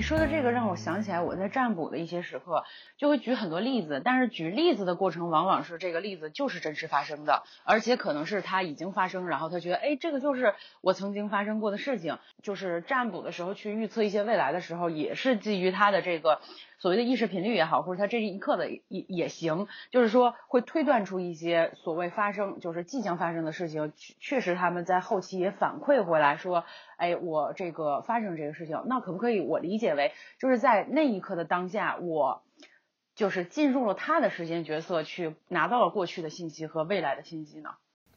你说的这个让我想起来，我在占卜的一些时刻就会举很多例子，但是举例子的过程往往是这个例子就是真实发生的，而且可能是它已经发生，然后他觉得哎，这个就是我曾经发生过的事情。就是占卜的时候去预测一些未来的时候，也是基于他的这个所谓的意识频率也好，或者他这一刻的也也行，就是说会推断出一些所谓发生就是即将发生的事情，确确实他们在后期也反馈回来说。哎，我这个发生这个事情，那可不可以我理解为，就是在那一刻的当下，我就是进入了他的时间角色，去拿到了过去的信息和未来的信息呢？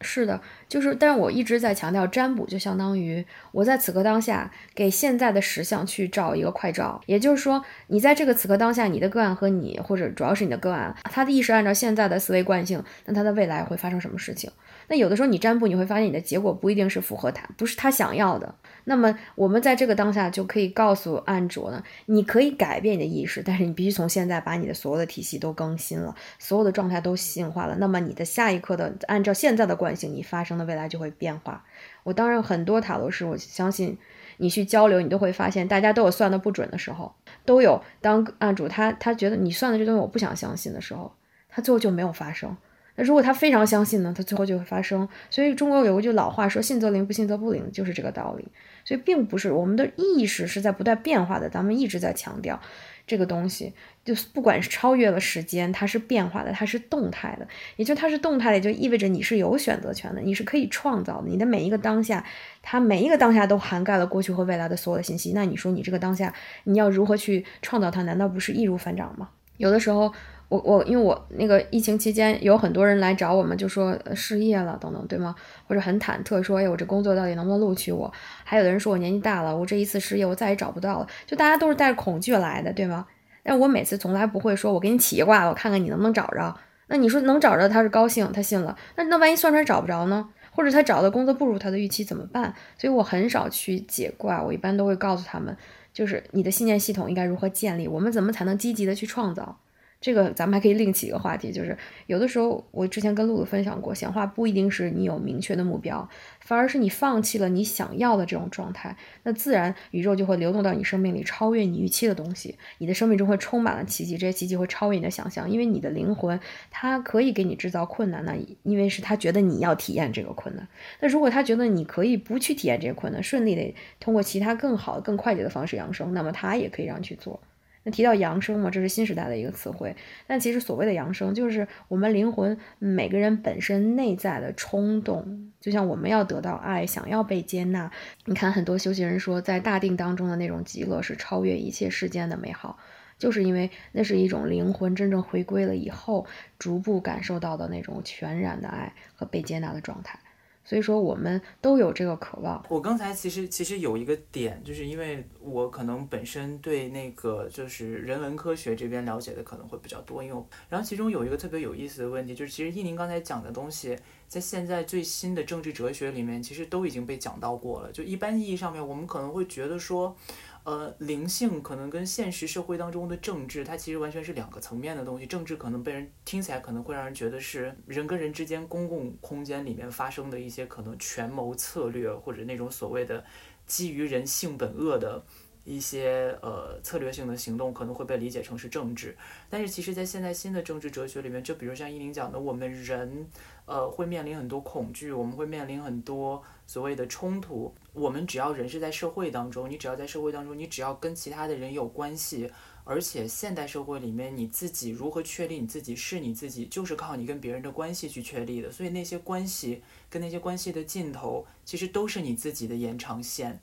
是的，就是，但是我一直在强调，占卜就相当于我在此刻当下给现在的实相去照一个快照，也就是说，你在这个此刻当下，你的个案和你，或者主要是你的个案，他的意识按照现在的思维惯性，那他的未来会发生什么事情？那有的时候你占卜，你会发现你的结果不一定是符合他，不是他想要的。那么我们在这个当下就可以告诉案主呢，你可以改变你的意识，但是你必须从现在把你的所有的体系都更新了，所有的状态都细性化了。那么你的下一刻的按照现在的惯你发生的未来就会变化。我当然很多塔罗师，我相信你去交流，你都会发现大家都有算的不准的时候，都有当案主他他觉得你算的这东西我不想相信的时候，他最后就没有发生。那如果他非常相信呢，他最后就会发生。所以中国有一句老话说：“信则灵，不信则不灵”，就是这个道理。所以并不是我们的意识是在不断变化的，咱们一直在强调这个东西，就是不管是超越了时间，它是变化的，它是动态的。也就它是动态的，也就意味着你是有选择权的，你是可以创造的。你的每一个当下，它每一个当下都涵盖了过去和未来的所有的信息。那你说你这个当下，你要如何去创造它？难道不是易如反掌吗？有的时候。我我因为我那个疫情期间有很多人来找我们，就说失业了等等，对吗？或者很忐忑，说哎，我这工作到底能不能录取我？还有的人说我年纪大了，我这一次失业，我再也找不到了。就大家都是带着恐惧来的，对吗？但我每次从来不会说，我给你起一卦，我看看你能不能找着。那你说能找着，他是高兴，他信了。那那万一算出来找不着呢？或者他找的工作不如他的预期怎么办？所以我很少去解卦，我一般都会告诉他们，就是你的信念系统应该如何建立，我们怎么才能积极的去创造。这个咱们还可以另起一个话题，就是有的时候我之前跟露露分享过，显化不一定是你有明确的目标，反而是你放弃了你想要的这种状态，那自然宇宙就会流动到你生命里，超越你预期的东西，你的生命中会充满了奇迹，这些奇迹会超越你的想象，因为你的灵魂它可以给你制造困难，那因为是他觉得你要体验这个困难，那如果他觉得你可以不去体验这些困难，顺利的通过其他更好、更快捷的方式养生，那么他也可以让你去做。那提到扬升嘛，这是新时代的一个词汇。但其实所谓的扬升，就是我们灵魂每个人本身内在的冲动。就像我们要得到爱，想要被接纳。你看很多修行人说，在大定当中的那种极乐是超越一切世间的美好，就是因为那是一种灵魂真正回归了以后，逐步感受到的那种全然的爱和被接纳的状态。所以说，我们都有这个渴望。我刚才其实其实有一个点，就是因为我可能本身对那个就是人文科学这边了解的可能会比较多，因为然后其中有一个特别有意思的问题，就是其实伊宁刚才讲的东西，在现在最新的政治哲学里面，其实都已经被讲到过了。就一般意义上面，我们可能会觉得说。呃，灵性可能跟现实社会当中的政治，它其实完全是两个层面的东西。政治可能被人听起来可能会让人觉得是人跟人之间公共空间里面发生的一些可能权谋策略，或者那种所谓的基于人性本恶的一些呃策略性的行动，可能会被理解成是政治。但是其实，在现在新的政治哲学里面，就比如像依林讲的，我们人呃会面临很多恐惧，我们会面临很多。所谓的冲突，我们只要人是在社会当中，你只要在社会当中，你只要跟其他的人有关系，而且现代社会里面你自己如何确立你自己是你自己，就是靠你跟别人的关系去确立的。所以那些关系跟那些关系的尽头，其实都是你自己的延长线。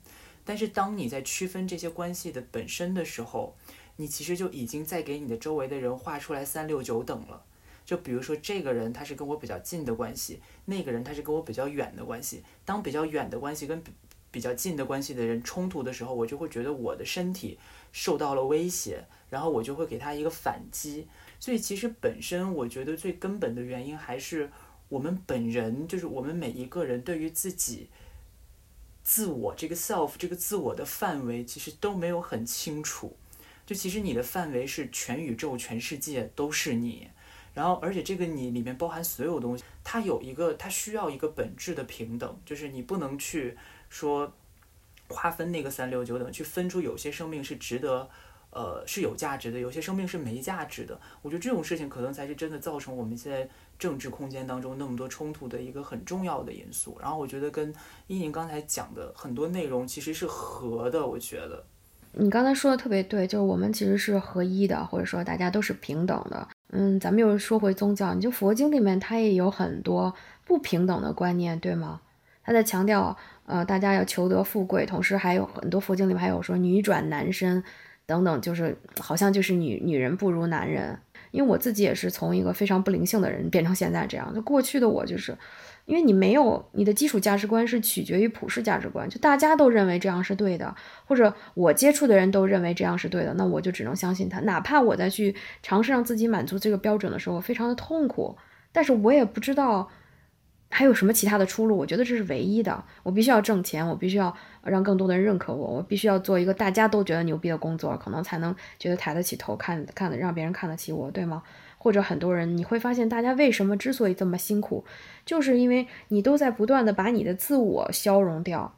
但是当你在区分这些关系的本身的时候，你其实就已经在给你的周围的人画出来三六九等了。就比如说，这个人他是跟我比较近的关系，那个人他是跟我比较远的关系。当比较远的关系跟比较近的关系的人冲突的时候，我就会觉得我的身体受到了威胁，然后我就会给他一个反击。所以其实本身我觉得最根本的原因还是我们本人，就是我们每一个人对于自己自我这个 self 这个自我的范围其实都没有很清楚。就其实你的范围是全宇宙、全世界都是你。然后，而且这个你里面包含所有东西，它有一个，它需要一个本质的平等，就是你不能去说，划分那个三六九等，去分出有些生命是值得，呃，是有价值的，有些生命是没价值的。我觉得这种事情可能才是真的造成我们现在政治空间当中那么多冲突的一个很重要的因素。然后我觉得跟依宁刚才讲的很多内容其实是合的，我觉得。你刚才说的特别对，就是我们其实是合一的，或者说大家都是平等的。嗯，咱们又说回宗教，你就佛经里面它也有很多不平等的观念，对吗？他在强调，呃，大家要求得富贵，同时还有很多佛经里面还有说女转男身等等，就是好像就是女女人不如男人。因为我自己也是从一个非常不灵性的人变成现在这样，就过去的我就是。因为你没有你的基础价值观是取决于普世价值观，就大家都认为这样是对的，或者我接触的人都认为这样是对的，那我就只能相信他，哪怕我在去尝试让自己满足这个标准的时候非常的痛苦，但是我也不知道还有什么其他的出路。我觉得这是唯一的，我必须要挣钱，我必须要让更多的人认可我，我必须要做一个大家都觉得牛逼的工作，可能才能觉得抬得起头，看看让别人看得起我，对吗？或者很多人，你会发现，大家为什么之所以这么辛苦，就是因为你都在不断的把你的自我消融掉，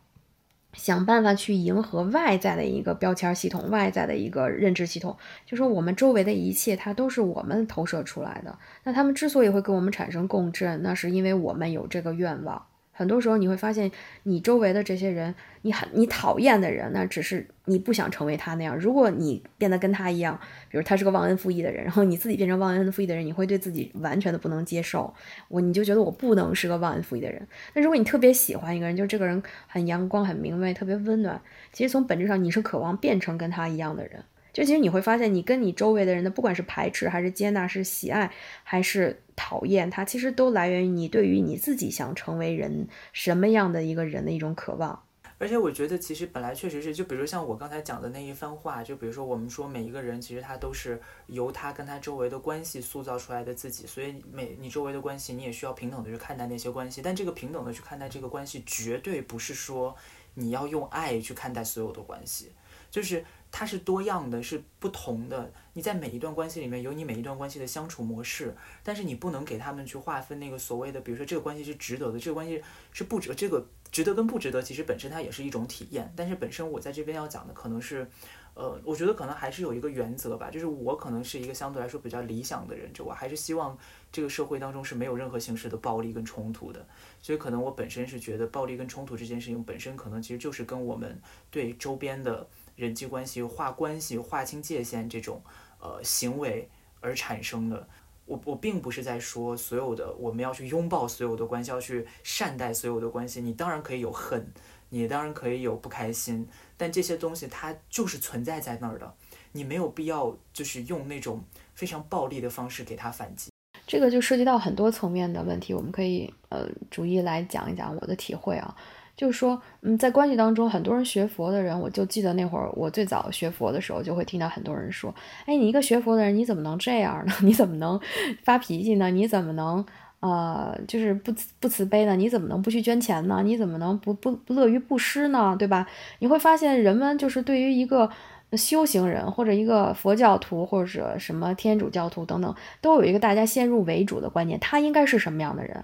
想办法去迎合外在的一个标签系统、外在的一个认知系统。就说我们周围的一切，它都是我们投射出来的。那他们之所以会跟我们产生共振，那是因为我们有这个愿望。很多时候你会发现，你周围的这些人，你很你讨厌的人，那只是你不想成为他那样。如果你变得跟他一样，比如他是个忘恩负义的人，然后你自己变成忘恩负义的人，你会对自己完全的不能接受。我你就觉得我不能是个忘恩负义的人。那如果你特别喜欢一个人，就这个人很阳光、很明媚、特别温暖，其实从本质上你是渴望变成跟他一样的人。就其实你会发现，你跟你周围的人的，不管是排斥还是接纳，是喜爱还是讨厌，它其实都来源于你对于你自己想成为人什么样的一个人的一种渴望。而且我觉得，其实本来确实是，就比如像我刚才讲的那一番话，就比如说我们说每一个人，其实他都是由他跟他周围的关系塑造出来的自己，所以每你周围的关系，你也需要平等的去看待那些关系。但这个平等的去看待这个关系，绝对不是说你要用爱去看待所有的关系，就是。它是多样的，是不同的。你在每一段关系里面有你每一段关系的相处模式，但是你不能给他们去划分那个所谓的，比如说这个关系是值得的，这个关系是不值，这个值得跟不值得，其实本身它也是一种体验。但是本身我在这边要讲的可能是，呃，我觉得可能还是有一个原则吧，就是我可能是一个相对来说比较理想的人，就我还是希望这个社会当中是没有任何形式的暴力跟冲突的。所以可能我本身是觉得暴力跟冲突这件事情本身可能其实就是跟我们对周边的。人际关系划关系、划清界限这种呃行为而产生的，我我并不是在说所有的我们要去拥抱所有的关系，要去善待所有的关系。你当然可以有恨，你当然可以有不开心，但这些东西它就是存在在那儿的，你没有必要就是用那种非常暴力的方式给他反击。这个就涉及到很多层面的问题，我们可以呃逐一来讲一讲我的体会啊。就是说，嗯，在关系当中，很多人学佛的人，我就记得那会儿我最早学佛的时候，就会听到很多人说：“哎，你一个学佛的人，你怎么能这样呢？你怎么能发脾气呢？你怎么能呃，就是不不慈悲呢？你怎么能不去捐钱呢？你怎么能不不不乐于布施呢？对吧？你会发现，人们就是对于一个修行人，或者一个佛教徒，或者什么天主教徒等等，都有一个大家先入为主的观念，他应该是什么样的人。”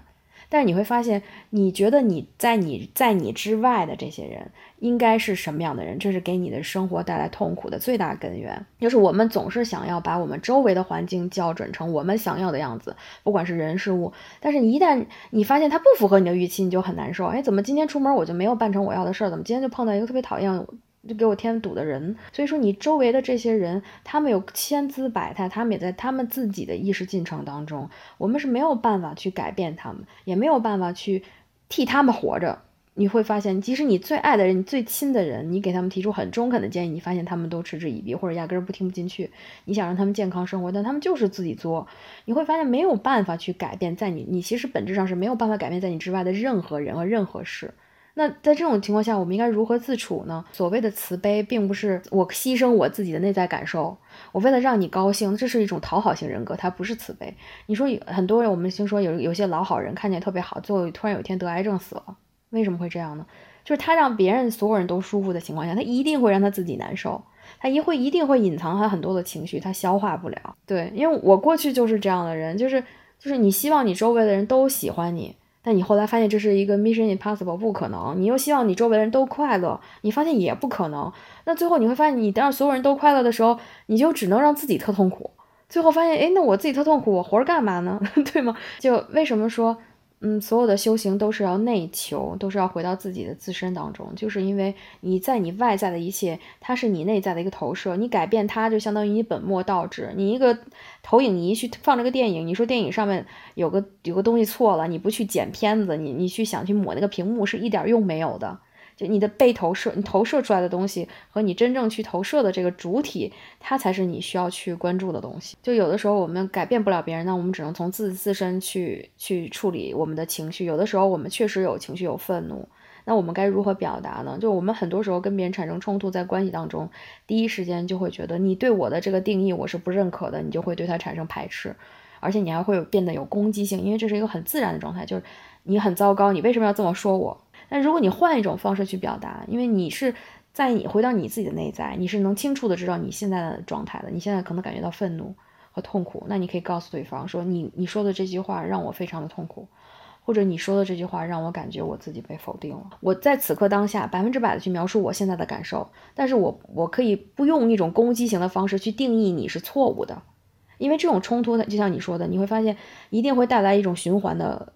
但是你会发现，你觉得你在你在你之外的这些人应该是什么样的人？这是给你的生活带来痛苦的最大根源。就是我们总是想要把我们周围的环境校准成我们想要的样子，不管是人事物。但是你一旦你发现它不符合你的预期，你就很难受。哎，怎么今天出门我就没有办成我要的事儿？怎么今天就碰到一个特别讨厌？就给我添堵的人，所以说你周围的这些人，他们有千姿百态，他们也在他们自己的意识进程当中，我们是没有办法去改变他们，也没有办法去替他们活着。你会发现，即使你最爱的人、你最亲的人，你给他们提出很中肯的建议，你发现他们都嗤之以鼻，或者压根儿不听不进去。你想让他们健康生活，但他们就是自己作。你会发现没有办法去改变，在你，你其实本质上是没有办法改变在你之外的任何人和任何事。那在这种情况下，我们应该如何自处呢？所谓的慈悲，并不是我牺牲我自己的内在感受，我为了让你高兴，这是一种讨好型人格，它不是慈悲。你说很多人，我们听说有有些老好人看起来特别好，最后突然有一天得癌症死了，为什么会这样呢？就是他让别人所有人都舒服的情况下，他一定会让他自己难受，他一会一定会隐藏他很多的情绪，他消化不了。对，因为我过去就是这样的人，就是就是你希望你周围的人都喜欢你。但你后来发现这是一个 mission impossible，不可能。你又希望你周围的人都快乐，你发现也不可能。那最后你会发现，你让所有人都快乐的时候，你就只能让自己特痛苦。最后发现，哎，那我自己特痛苦，我活着干嘛呢？对吗？就为什么说？嗯，所有的修行都是要内求，都是要回到自己的自身当中，就是因为你在你外在的一切，它是你内在的一个投射，你改变它就相当于你本末倒置。你一个投影仪去放这个电影，你说电影上面有个有个东西错了，你不去剪片子，你你去想去抹那个屏幕，是一点用没有的。就你的被投射，你投射出来的东西和你真正去投射的这个主体，它才是你需要去关注的东西。就有的时候我们改变不了别人，那我们只能从自自身去去处理我们的情绪。有的时候我们确实有情绪，有愤怒，那我们该如何表达呢？就我们很多时候跟别人产生冲突，在关系当中，第一时间就会觉得你对我的这个定义我是不认可的，你就会对他产生排斥，而且你还会有变得有攻击性，因为这是一个很自然的状态，就是你很糟糕，你为什么要这么说我？但如果你换一种方式去表达，因为你是在你回到你自己的内在，你是能清楚的知道你现在的状态的。你现在可能感觉到愤怒和痛苦，那你可以告诉对方说：“你你说的这句话让我非常的痛苦，或者你说的这句话让我感觉我自己被否定了。”我在此刻当下百分之百的去描述我现在的感受，但是我我可以不用一种攻击型的方式去定义你是错误的。因为这种冲突，就像你说的，你会发现一定会带来一种循环的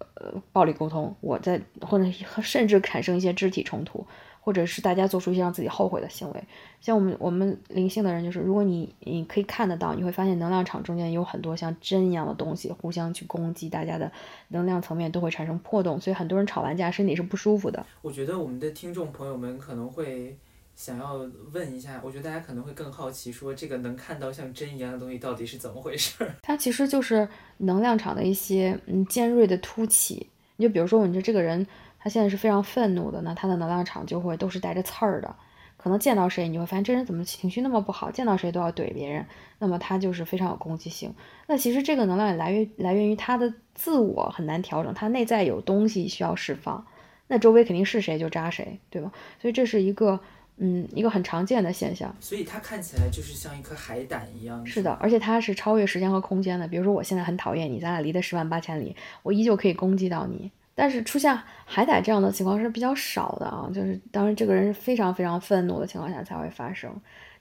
暴力沟通，我在或者甚至产生一些肢体冲突，或者是大家做出一些让自己后悔的行为。像我们我们灵性的人，就是如果你你可以看得到，你会发现能量场中间有很多像针一样的东西互相去攻击，大家的能量层面都会产生破洞，所以很多人吵完架身体是不舒服的。我觉得我们的听众朋友们可能会。想要问一下，我觉得大家可能会更好奇，说这个能看到像针一样的东西到底是怎么回事？它其实就是能量场的一些嗯尖锐的凸起。你就比如说，你说这个人他现在是非常愤怒的，那他的能量场就会都是带着刺儿的。可能见到谁，你会发现这人怎么情绪那么不好，见到谁都要怼别人，那么他就是非常有攻击性。那其实这个能量也来源来源于他的自我很难调整，他内在有东西需要释放，那周围肯定是谁就扎谁，对吧？所以这是一个。嗯，一个很常见的现象，所以它看起来就是像一颗海胆一样。是的，而且它是超越时间和空间的。比如说，我现在很讨厌你，咱俩离得十万八千里，我依旧可以攻击到你。但是出现海胆这样的情况是比较少的啊，就是当然这个人是非常非常愤怒的情况下才会发生。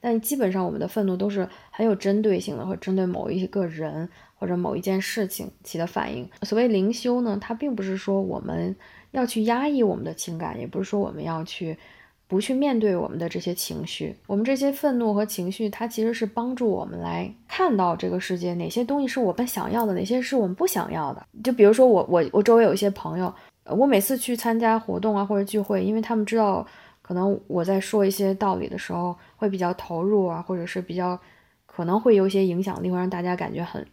但基本上我们的愤怒都是很有针对性的，会针对某一个人或者某一件事情起的反应。所谓灵修呢，它并不是说我们要去压抑我们的情感，也不是说我们要去。不去面对我们的这些情绪，我们这些愤怒和情绪，它其实是帮助我们来看到这个世界哪些东西是我们想要的，哪些是我们不想要的。就比如说我我我周围有一些朋友，我每次去参加活动啊或者聚会，因为他们知道可能我在说一些道理的时候会比较投入啊，或者是比较可能会有一些影响力，会让大家感觉很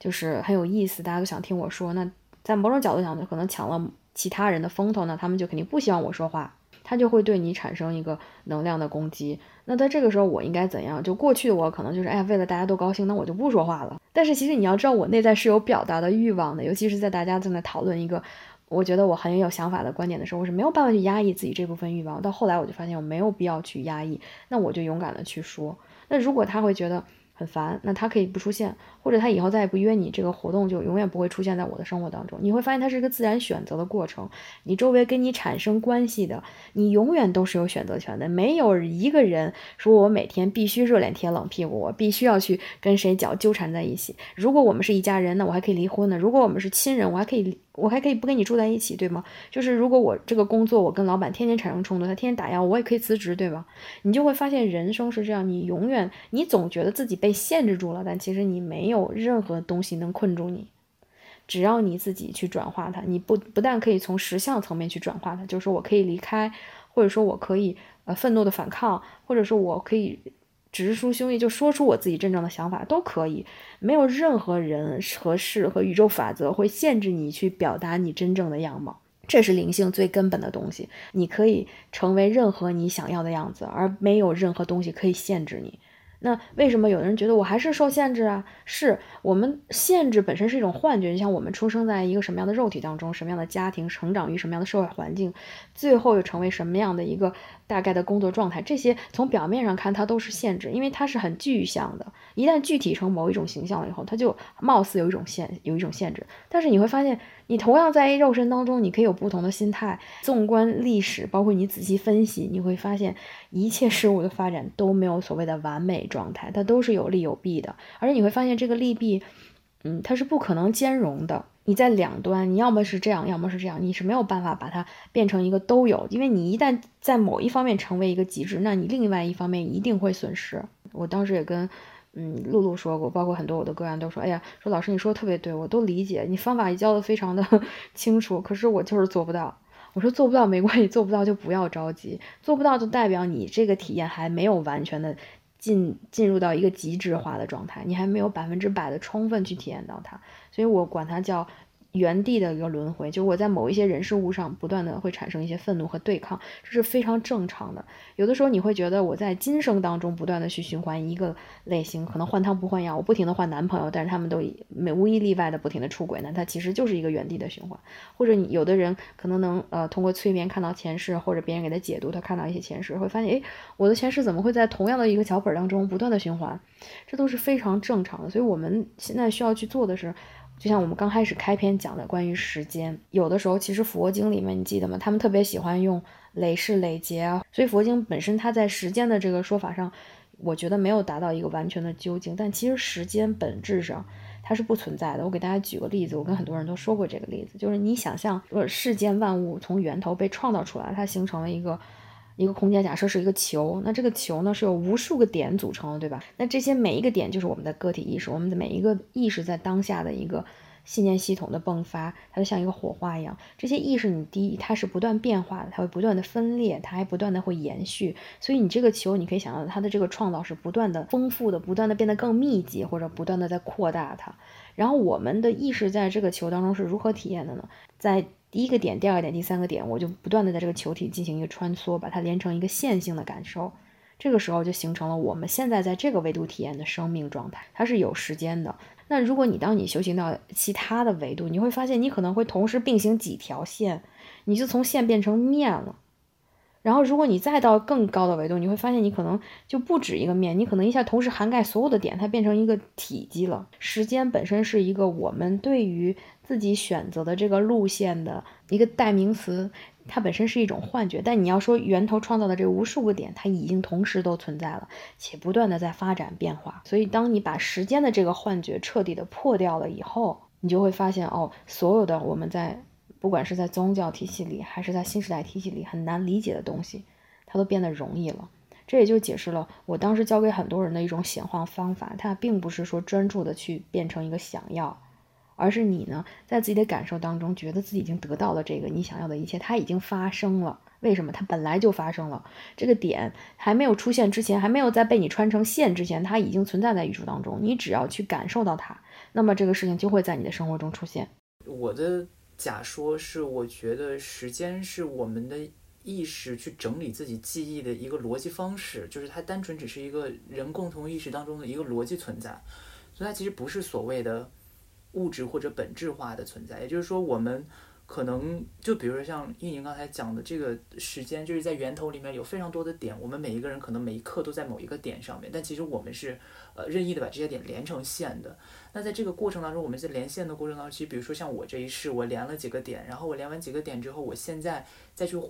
就是很有意思，大家都想听我说。那在某种角度讲，就可能抢了其他人的风头，那他们就肯定不希望我说话。他就会对你产生一个能量的攻击。那在这个时候，我应该怎样？就过去的我可能就是，哎呀，为了大家都高兴，那我就不说话了。但是其实你要知道，我内在是有表达的欲望的，尤其是在大家正在讨论一个我觉得我很有想法的观点的时候，我是没有办法去压抑自己这部分欲望。到后来我就发现我没有必要去压抑，那我就勇敢的去说。那如果他会觉得，很烦，那他可以不出现，或者他以后再也不约你，这个活动就永远不会出现在我的生活当中。你会发现它是一个自然选择的过程。你周围跟你产生关系的，你永远都是有选择权的。没有一个人说我每天必须热脸贴冷屁股，我必须要去跟谁脚纠缠在一起。如果我们是一家人，那我还可以离婚呢。如果我们是亲人，我还可以。我还可以不跟你住在一起，对吗？就是如果我这个工作，我跟老板天天产生冲突，他天天打压我，我也可以辞职，对吧？你就会发现人生是这样，你永远，你总觉得自己被限制住了，但其实你没有有任何东西能困住你，只要你自己去转化它，你不不但可以从实相层面去转化它，就是说我可以离开，或者说我可以呃愤怒的反抗，或者说我可以。直抒胸臆，就说出我自己真正的想法都可以，没有任何人和事和宇宙法则会限制你去表达你真正的样貌。这是灵性最根本的东西，你可以成为任何你想要的样子，而没有任何东西可以限制你。那为什么有的人觉得我还是受限制啊？是我们限制本身是一种幻觉，就像我们出生在一个什么样的肉体当中，什么样的家庭，成长于什么样的社会环境，最后又成为什么样的一个大概的工作状态，这些从表面上看它都是限制，因为它是很具象的。一旦具体成某一种形象了以后，它就貌似有一种限，有一种限制。但是你会发现，你同样在一肉身当中，你可以有不同的心态。纵观历史，包括你仔细分析，你会发现一切事物的发展都没有所谓的完美状态，它都是有利有弊的。而且你会发现这个利弊，嗯，它是不可能兼容的。你在两端，你要么是这样，要么是这样，你是没有办法把它变成一个都有。因为你一旦在某一方面成为一个极致，那你另外一方面一定会损失。我当时也跟。嗯，露露说过，包括很多我的个案都说，哎呀，说老师你说的特别对，我都理解，你方法也教的非常的 清楚，可是我就是做不到。我说做不到没关系，做不到就不要着急，做不到就代表你这个体验还没有完全的进进入到一个极致化的状态，你还没有百分之百的充分去体验到它，所以我管它叫。原地的一个轮回，就是我在某一些人事物上不断的会产生一些愤怒和对抗，这是非常正常的。有的时候你会觉得我在今生当中不断的去循环一个类型，可能换汤不换药，我不停的换男朋友，但是他们都没无一例外的不停的出轨，那它其实就是一个原地的循环。或者你有的人可能能呃通过催眠看到前世，或者别人给他解读，他看到一些前世，会发现诶，我的前世怎么会在同样的一个脚本当中不断的循环？这都是非常正常的。所以我们现在需要去做的是。就像我们刚开始开篇讲的，关于时间，有的时候其实佛经里面你记得吗？他们特别喜欢用累世累劫啊，所以佛经本身它在时间的这个说法上，我觉得没有达到一个完全的究竟。但其实时间本质上它是不存在的。我给大家举个例子，我跟很多人都说过这个例子，就是你想象，呃，世间万物从源头被创造出来，它形成了一个。一个空间，假设是一个球，那这个球呢是由无数个点组成的，对吧？那这些每一个点就是我们的个体意识，我们的每一个意识在当下的一个信念系统的迸发，它就像一个火花一样。这些意识，你第一，它是不断变化的，它会不断的分裂，它还不断的会延续。所以你这个球，你可以想到它的这个创造是不断的丰富的，不断的变得更密集，或者不断的在扩大它。然后我们的意识在这个球当中是如何体验的呢？在第一个点，第二个点，第三个点，我就不断的在这个球体进行一个穿梭，把它连成一个线性的感受。这个时候就形成了我们现在在这个维度体验的生命状态，它是有时间的。那如果你当你修行到其他的维度，你会发现你可能会同时并行几条线，你就从线变成面了。然后，如果你再到更高的维度，你会发现你可能就不止一个面，你可能一下同时涵盖所有的点，它变成一个体积了。时间本身是一个我们对于自己选择的这个路线的一个代名词，它本身是一种幻觉。但你要说源头创造的这无数个点，它已经同时都存在了，且不断的在发展变化。所以，当你把时间的这个幻觉彻底的破掉了以后，你就会发现哦，所有的我们在。不管是在宗教体系里，还是在新时代体系里，很难理解的东西，它都变得容易了。这也就解释了我当时教给很多人的一种显化方法。它并不是说专注的去变成一个想要，而是你呢，在自己的感受当中，觉得自己已经得到了这个你想要的一切，它已经发生了。为什么？它本来就发生了。这个点还没有出现之前，还没有在被你穿成线之前，它已经存在在宇宙当中。你只要去感受到它，那么这个事情就会在你的生活中出现。我的。假说是，我觉得时间是我们的意识去整理自己记忆的一个逻辑方式，就是它单纯只是一个人共同意识当中的一个逻辑存在，所以它其实不是所谓的物质或者本质化的存在。也就是说，我们可能就比如说像应宁刚才讲的这个时间，就是在源头里面有非常多的点，我们每一个人可能每一刻都在某一个点上面，但其实我们是呃任意的把这些点连成线的。那在这个过程当中，我们在连线的过程当中，其实比如说像我这一世，我连了几个点，然后我连完几个点之后，我现在再去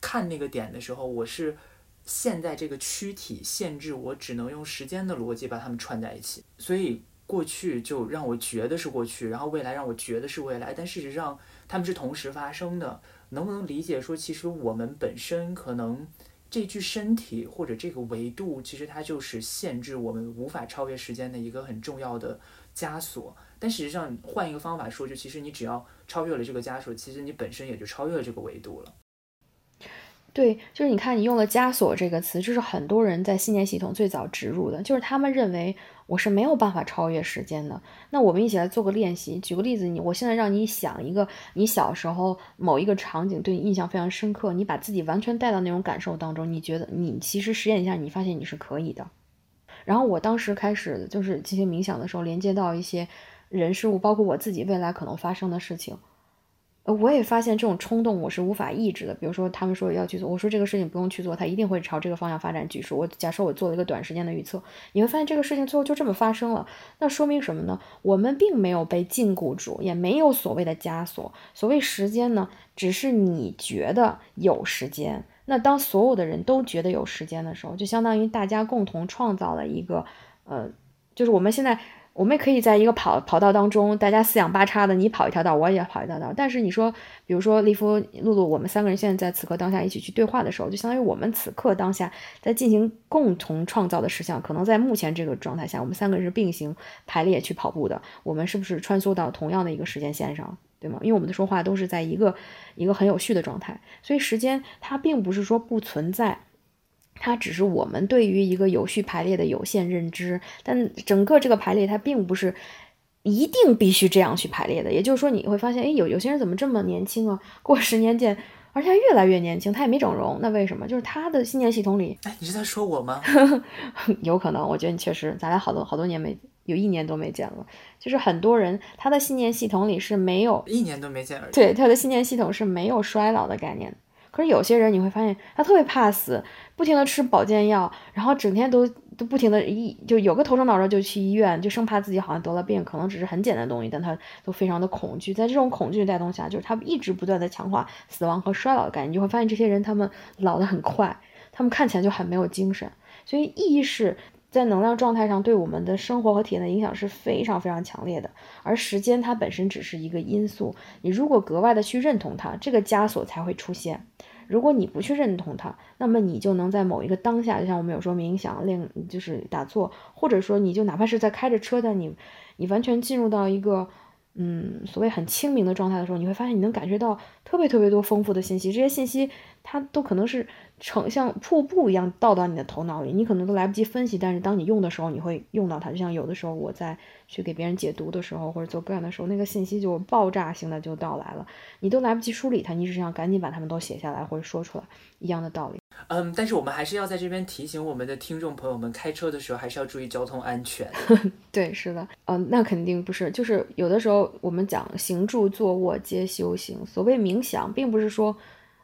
看那个点的时候，我是现在这个躯体限制我只能用时间的逻辑把它们串在一起，所以过去就让我觉得是过去，然后未来让我觉得是未来，但事实上他们是同时发生的。能不能理解说，其实我们本身可能这具身体或者这个维度，其实它就是限制我们无法超越时间的一个很重要的。枷锁，但实际上换一个方法说，就其实你只要超越了这个枷锁，其实你本身也就超越了这个维度了。对，就是你看，你用了“枷锁”这个词，这是很多人在信念系统最早植入的，就是他们认为我是没有办法超越时间的。那我们一起来做个练习，举个例子，你我现在让你想一个你小时候某一个场景对你印象非常深刻，你把自己完全带到那种感受当中，你觉得你其实实验一下，你发现你是可以的。然后我当时开始就是进行冥想的时候，连接到一些人事物，包括我自己未来可能发生的事情。呃，我也发现这种冲动我是无法抑制的。比如说，他们说要去做，我说这个事情不用去做，它一定会朝这个方向发展。举数，我假设我做了一个短时间的预测，你会发现这个事情最后就这么发生了。那说明什么呢？我们并没有被禁锢住，也没有所谓的枷锁。所谓时间呢，只是你觉得有时间。那当所有的人都觉得有时间的时候，就相当于大家共同创造了一个，呃，就是我们现在。我们也可以在一个跑跑道当中，大家四仰八叉的，你跑一条道，我也跑一条道。但是你说，比如说利夫、露露，我们三个人现在在此刻当下一起去对话的时候，就相当于我们此刻当下在进行共同创造的实相。可能在目前这个状态下，我们三个人是并行排列去跑步的。我们是不是穿梭到同样的一个时间线上，对吗？因为我们的说话都是在一个一个很有序的状态，所以时间它并不是说不存在。它只是我们对于一个有序排列的有限认知，但整个这个排列它并不是一定必须这样去排列的。也就是说，你会发现，哎，有有些人怎么这么年轻啊？过十年见，而且还越来越年轻，他也没整容，那为什么？就是他的信念系统里，哎，你是在说我吗？有可能，我觉得你确实，咱俩好多好多年没有一年都没见了。就是很多人他的信念系统里是没有一年都没见，对，他的信念系统是没有衰老的概念。可是有些人你会发现，他特别怕死，不停的吃保健药，然后整天都都不停的一就有个头疼脑热就去医院，就生怕自己好像得了病，可能只是很简单的东西，但他都非常的恐惧。在这种恐惧带动下，就是他一直不断的强化死亡和衰老的概念，你就会发现这些人他们老得很快，他们看起来就很没有精神。所以意识在能量状态上对我们的生活和体验的影响是非常非常强烈的，而时间它本身只是一个因素，你如果格外的去认同它，这个枷锁才会出现。如果你不去认同它，那么你就能在某一个当下，就像我们有时候冥想练，就是打坐，或者说你就哪怕是在开着车，的你，你完全进入到一个，嗯，所谓很清明的状态的时候，你会发现你能感觉到特别特别多丰富的信息，这些信息它都可能是。成像瀑布一样倒到你的头脑里，你可能都来不及分析，但是当你用的时候，你会用到它。就像有的时候我在去给别人解读的时候，或者做个案的时候，那个信息就爆炸性的就到来了，你都来不及梳理它，你只想赶紧把它们都写下来或者说出来，一样的道理。嗯，但是我们还是要在这边提醒我们的听众朋友们，开车的时候还是要注意交通安全。对，是的，嗯，那肯定不是，就是有的时候我们讲行住坐卧皆修行，所谓冥想，并不是说。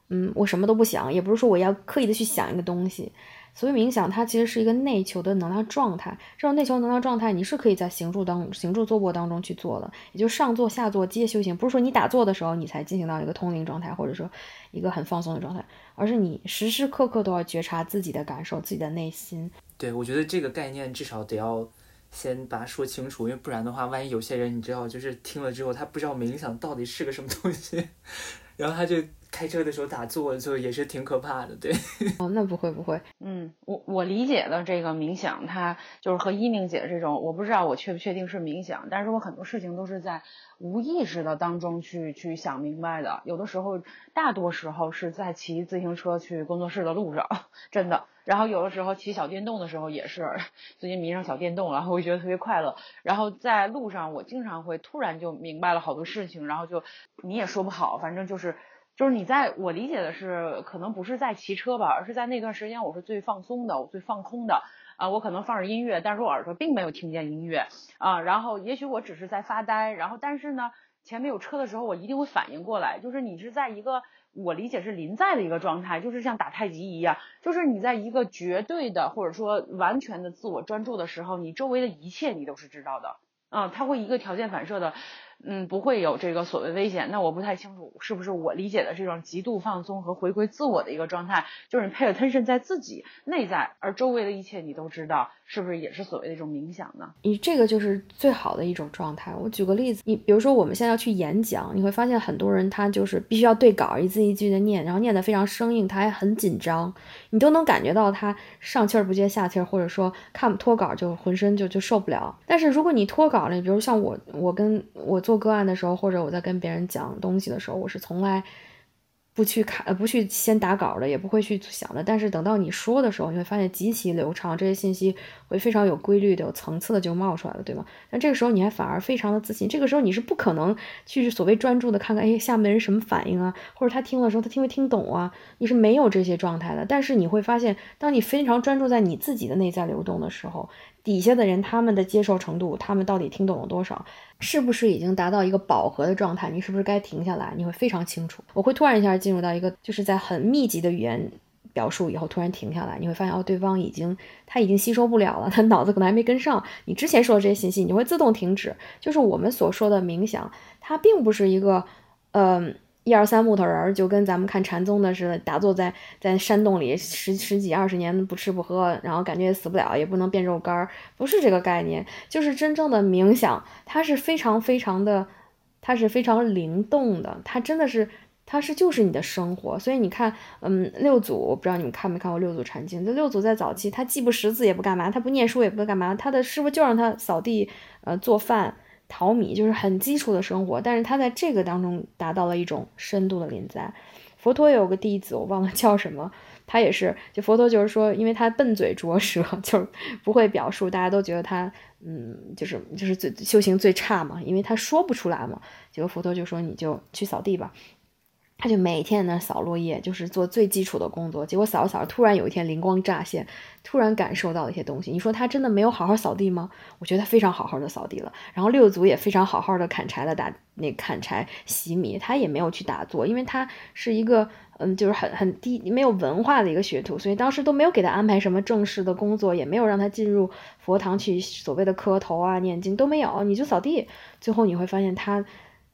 嗯，我什么都不想，也不是说我要刻意的去想一个东西。所谓冥想，它其实是一个内求的能量状态。这种内求能量状态，你是可以在行住当行住坐卧当中去做的，也就上坐下坐皆修行。不是说你打坐的时候你才进行到一个通灵状态，或者说一个很放松的状态，而是你时时刻刻都要觉察自己的感受，自己的内心。对，我觉得这个概念至少得要先把它说清楚，因为不然的话，万一有些人你知道，就是听了之后他不知道冥想到底是个什么东西，然后他就。开车的时候打坐就也是挺可怕的，对。哦，那不会不会，嗯，我我理解的这个冥想，它就是和一鸣姐这种，我不知道我确不确定是冥想，但是我很多事情都是在无意识的当中去去想明白的，有的时候，大多时候是在骑自行车去工作室的路上，真的。然后有的时候骑小电动的时候也是，最近迷上小电动了，我觉得特别快乐。然后在路上，我经常会突然就明白了好多事情，然后就你也说不好，反正就是。就是你在我理解的是，可能不是在骑车吧，而是在那段时间我是最放松的，我最放空的啊。我可能放着音乐，但是我耳朵并没有听见音乐啊。然后也许我只是在发呆，然后但是呢，前面有车的时候，我一定会反应过来。就是你是在一个我理解是临在的一个状态，就是像打太极一样，就是你在一个绝对的或者说完全的自我专注的时候，你周围的一切你都是知道的啊。它会一个条件反射的。嗯，不会有这个所谓危险。那我不太清楚是不是我理解的这种极度放松和回归自我的一个状态，就是你 pay attention 在自己内在，而周围的一切你都知道，是不是也是所谓的一种冥想呢？你这个就是最好的一种状态。我举个例子，你比如说我们现在要去演讲，你会发现很多人他就是必须要对稿一字一句的念，然后念得非常生硬，他还很紧张，你都能感觉到他上气儿不接下气儿，或者说看脱稿就浑身就就受不了。但是如果你脱稿了，比如像我，我跟我。做个案的时候，或者我在跟别人讲东西的时候，我是从来不去看，不去先打稿的，也不会去想的。但是等到你说的时候，你会发现极其流畅，这些信息会非常有规律的、有层次的就冒出来了，对吗？那这个时候你还反而非常的自信。这个时候你是不可能去所谓专注的看看，哎，下面人什么反应啊，或者他听的时候他听没听懂啊？你是没有这些状态的。但是你会发现，当你非常专注在你自己的内在流动的时候。底下的人他们的接受程度，他们到底听懂了多少？是不是已经达到一个饱和的状态？你是不是该停下来？你会非常清楚。我会突然一下进入到一个，就是在很密集的语言表述以后，突然停下来，你会发现哦，对方已经他已经吸收不了了，他脑子可能还没跟上你之前说的这些信息，你会自动停止。就是我们所说的冥想，它并不是一个，嗯。一二三木头人就跟咱们看禅宗的似的，打坐在在山洞里十十几二十年不吃不喝，然后感觉死不了，也不能变肉干儿，不是这个概念，就是真正的冥想，它是非常非常的，它是非常灵动的，它真的是，它是就是你的生活。所以你看，嗯，六祖，我不知道你们看没看过《六祖禅经》？这六祖在早期，他既不识字也不干嘛，他不念书也不干嘛，他的师傅就让他扫地，呃，做饭。淘米就是很基础的生活，但是他在这个当中达到了一种深度的临在。佛陀有个弟子，我忘了叫什么，他也是，就佛陀就是说，因为他笨嘴拙舌，就是不会表述，大家都觉得他，嗯，就是就是最修行最差嘛，因为他说不出来嘛。结果佛陀就说，你就去扫地吧。他就每天在那扫落叶，就是做最基础的工作。结果扫着扫着，突然有一天灵光乍现，突然感受到了一些东西。你说他真的没有好好扫地吗？我觉得他非常好好的扫地了。然后六祖也非常好好的砍柴了，打那砍柴洗米，他也没有去打坐，因为他是一个嗯，就是很很低没有文化的一个学徒，所以当时都没有给他安排什么正式的工作，也没有让他进入佛堂去所谓的磕头啊、念经都没有，你就扫地。最后你会发现他。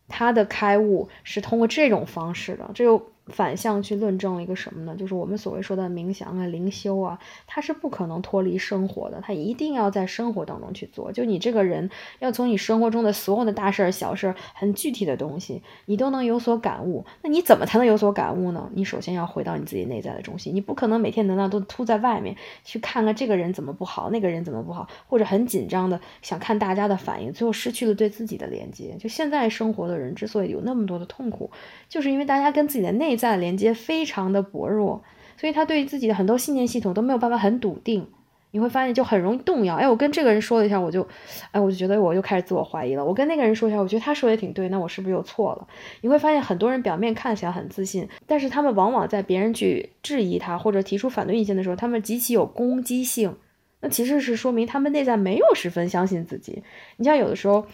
他的开悟是通过这种方式的，这就。反向去论证了一个什么呢？就是我们所谓说的冥想啊、灵修啊，它是不可能脱离生活的，它一定要在生活当中去做。就你这个人要从你生活中的所有的大事儿、小事儿、很具体的东西，你都能有所感悟。那你怎么才能有所感悟呢？你首先要回到你自己内在的中心。你不可能每天能量都突在外面去看看这个人怎么不好，那个人怎么不好，或者很紧张的想看大家的反应，最后失去了对自己的连接。就现在生活的人之所以有那么多的痛苦，就是因为大家跟自己的内内在连接非常的薄弱，所以他对自己的很多信念系统都没有办法很笃定。你会发现就很容易动摇。哎，我跟这个人说了一下，我就，哎，我就觉得我又开始自我怀疑了。我跟那个人说一下，我觉得他说的挺对，那我是不是又错了？你会发现很多人表面看起来很自信，但是他们往往在别人去质疑他或者提出反对意见的时候，他们极其有攻击性。那其实是说明他们内在没有十分相信自己。你像有的时候，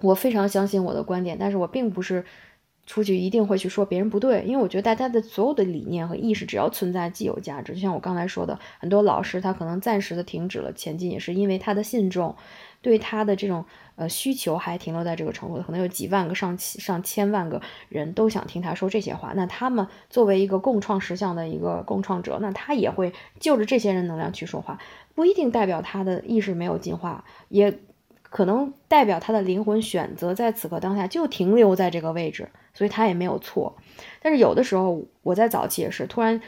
我非常相信我的观点，但是我并不是。出去一定会去说别人不对，因为我觉得大家的所有的理念和意识，只要存在既有价值。就像我刚才说的，很多老师他可能暂时的停止了前进，也是因为他的信众对他的这种呃需求还停留在这个程度，可能有几万个、上上千万个人都想听他说这些话。那他们作为一个共创实相的一个共创者，那他也会就着这些人能量去说话，不一定代表他的意识没有进化，也可能代表他的灵魂选择在此刻当下就停留在这个位置。所以他也没有错，但是有的时候我在早期也是突然，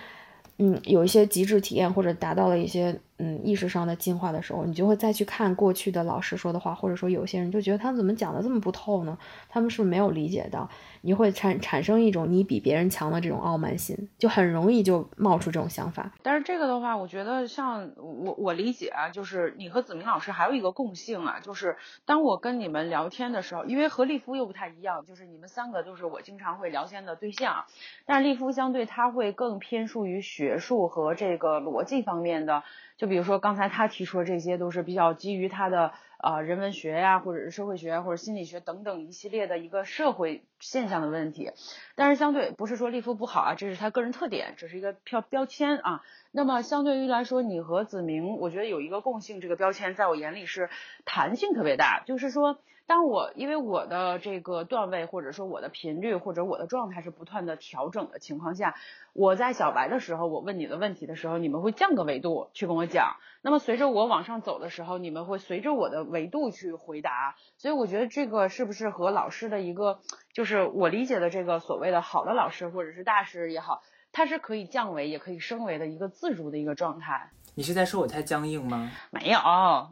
嗯，有一些极致体验或者达到了一些。嗯，意识上的进化的时候，你就会再去看过去的老师说的话，或者说有些人就觉得他们怎么讲的这么不透呢？他们是不是没有理解到？你会产产生一种你比别人强的这种傲慢心，就很容易就冒出这种想法。但是这个的话，我觉得像我我理解啊，就是你和子明老师还有一个共性啊，就是当我跟你们聊天的时候，因为和立夫又不太一样，就是你们三个都是我经常会聊天的对象，但是立夫相对他会更偏疏于学术和这个逻辑方面的。就比如说刚才他提出的这些，都是比较基于他的啊人文学呀，或者是社会学或者心理学等等一系列的一个社会现象的问题。但是相对不是说立夫不好啊，这是他个人特点，只是一个标标签啊。那么相对于来说，你和子明，我觉得有一个共性，这个标签在我眼里是弹性特别大，就是说。当我因为我的这个段位或者说我的频率或者我的状态是不断的调整的情况下，我在小白的时候，我问你的问题的时候，你们会降个维度去跟我讲。那么随着我往上走的时候，你们会随着我的维度去回答。所以我觉得这个是不是和老师的一个，就是我理解的这个所谓的好的老师或者是大师也好，他是可以降维也可以升维的一个自如的一个状态。你是在说我太僵硬吗？没有，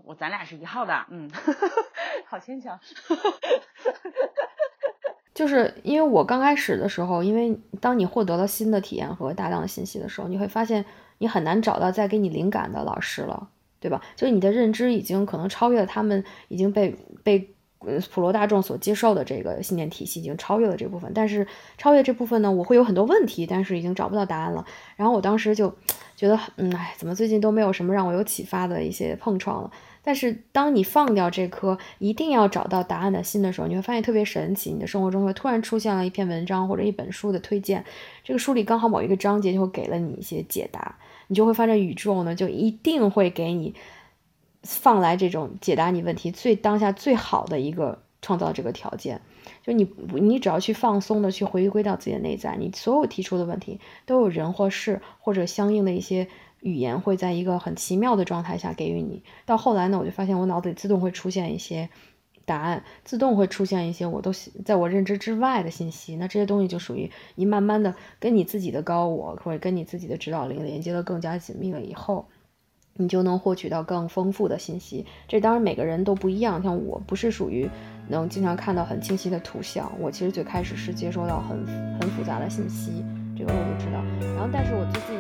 我咱俩是一号的，嗯，好牵强。就是因为我刚开始的时候，因为当你获得了新的体验和大量的信息的时候，你会发现你很难找到再给你灵感的老师了，对吧？就是你的认知已经可能超越了他们已经被被普罗大众所接受的这个信念体系，已经超越了这部分。但是超越这部分呢，我会有很多问题，但是已经找不到答案了。然后我当时就觉得，嗯，哎，怎么最近都没有什么让我有启发的一些碰撞了？但是当你放掉这颗一定要找到答案的心的时候，你会发现特别神奇，你的生活中会突然出现了一篇文章或者一本书的推荐，这个书里刚好某一个章节就会给了你一些解答，你就会发现宇宙呢就一定会给你放来这种解答你问题最当下最好的一个创造这个条件，就你你只要去放松的去回归到自己的内在，你所有提出的问题都有人或事或者相应的一些。语言会在一个很奇妙的状态下给予你。到后来呢，我就发现我脑子里自动会出现一些答案，自动会出现一些我都在我认知之外的信息。那这些东西就属于你慢慢的跟你自己的高我或者跟你自己的指导灵连接的更加紧密了以后，你就能获取到更丰富的信息。这当然每个人都不一样，像我不是属于能经常看到很清晰的图像，我其实最开始是接收到很很复杂的信息，这个我就知道。然后，但是我最近